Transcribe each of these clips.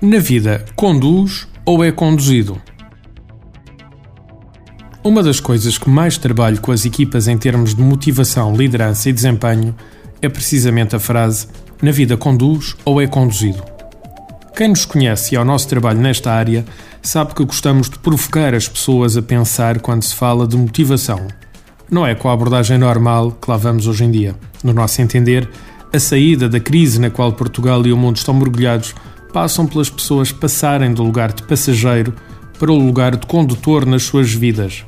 Na vida, conduz ou é conduzido? Uma das coisas que mais trabalho com as equipas em termos de motivação, liderança e desempenho é precisamente a frase: na vida conduz ou é conduzido. Quem nos conhece e ao nosso trabalho nesta área sabe que gostamos de provocar as pessoas a pensar quando se fala de motivação. Não é com a abordagem normal que lá vamos hoje em dia. No nosso entender, a saída da crise na qual Portugal e o mundo estão mergulhados passam pelas pessoas passarem do lugar de passageiro para o lugar de condutor nas suas vidas.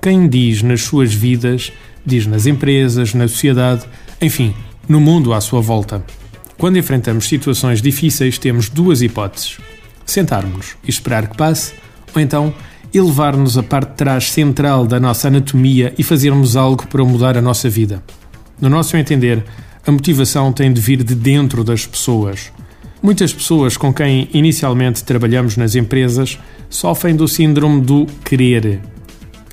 Quem diz nas suas vidas, diz nas empresas, na sociedade, enfim, no mundo à sua volta. Quando enfrentamos situações difíceis, temos duas hipóteses: sentarmos e esperar que passe, ou então elevar-nos à parte de trás central da nossa anatomia e fazermos algo para mudar a nossa vida. No nosso entender, a motivação tem de vir de dentro das pessoas. Muitas pessoas com quem inicialmente trabalhamos nas empresas sofrem do síndrome do querer.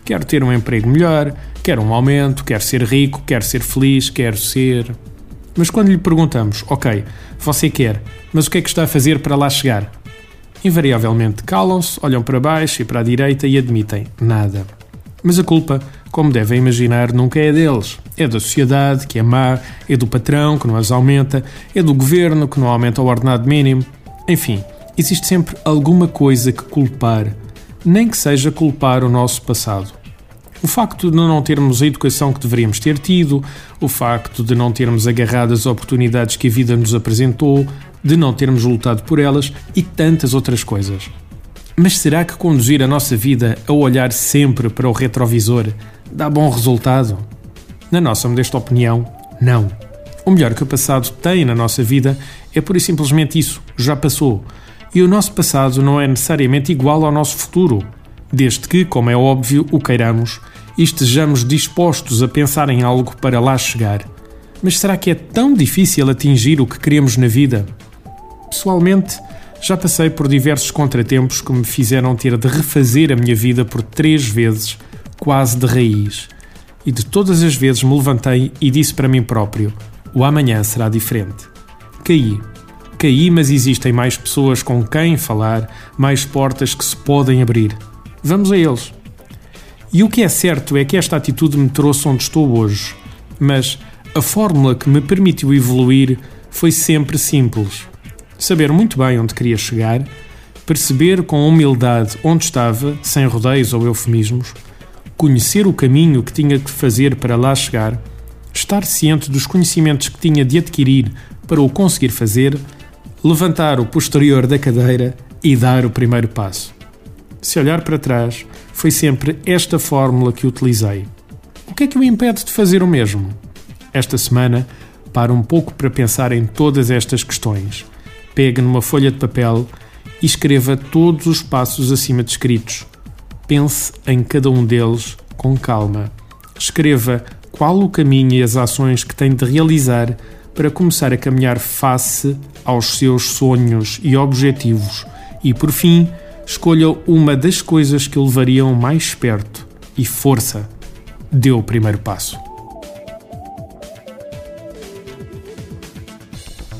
Quero ter um emprego melhor, quero um aumento, quero ser rico, quero ser feliz, quero ser. Mas quando lhe perguntamos, ok, você quer, mas o que é que está a fazer para lá chegar? Invariavelmente calam-se, olham para baixo e para a direita e admitem nada. Mas a culpa, como devem imaginar, nunca é deles. É da sociedade, que é má, é do patrão, que não as aumenta, é do governo, que não aumenta o ordenado mínimo. Enfim, existe sempre alguma coisa que culpar nem que seja culpar o nosso passado. O facto de não termos a educação que deveríamos ter tido, o facto de não termos agarrado as oportunidades que a vida nos apresentou, de não termos lutado por elas e tantas outras coisas. Mas será que conduzir a nossa vida a olhar sempre para o retrovisor dá bom resultado? Na nossa modesta opinião, não. O melhor que o passado tem na nossa vida é pura e simplesmente isso, já passou e o nosso passado não é necessariamente igual ao nosso futuro, desde que, como é óbvio, o queiramos e estejamos dispostos a pensar em algo para lá chegar. Mas será que é tão difícil atingir o que queremos na vida? Pessoalmente, já passei por diversos contratempos que me fizeram ter de refazer a minha vida por três vezes, quase de raiz. E de todas as vezes me levantei e disse para mim próprio: o amanhã será diferente. Caí Caí, mas existem mais pessoas com quem falar, mais portas que se podem abrir. Vamos a eles. E o que é certo é que esta atitude me trouxe onde estou hoje, mas a fórmula que me permitiu evoluir foi sempre simples. Saber muito bem onde queria chegar, perceber com humildade onde estava, sem rodeios ou eufemismos, conhecer o caminho que tinha que fazer para lá chegar, estar ciente dos conhecimentos que tinha de adquirir para o conseguir fazer levantar o posterior da cadeira e dar o primeiro passo. Se olhar para trás, foi sempre esta fórmula que utilizei. O que é que o impede de fazer o mesmo? Esta semana, para um pouco para pensar em todas estas questões. Pegue numa folha de papel e escreva todos os passos acima descritos. Pense em cada um deles com calma. Escreva qual o caminho e as ações que tem de realizar para começar a caminhar face aos seus sonhos e objetivos e, por fim, escolha uma das coisas que o levariam mais perto e força. Dê o primeiro passo.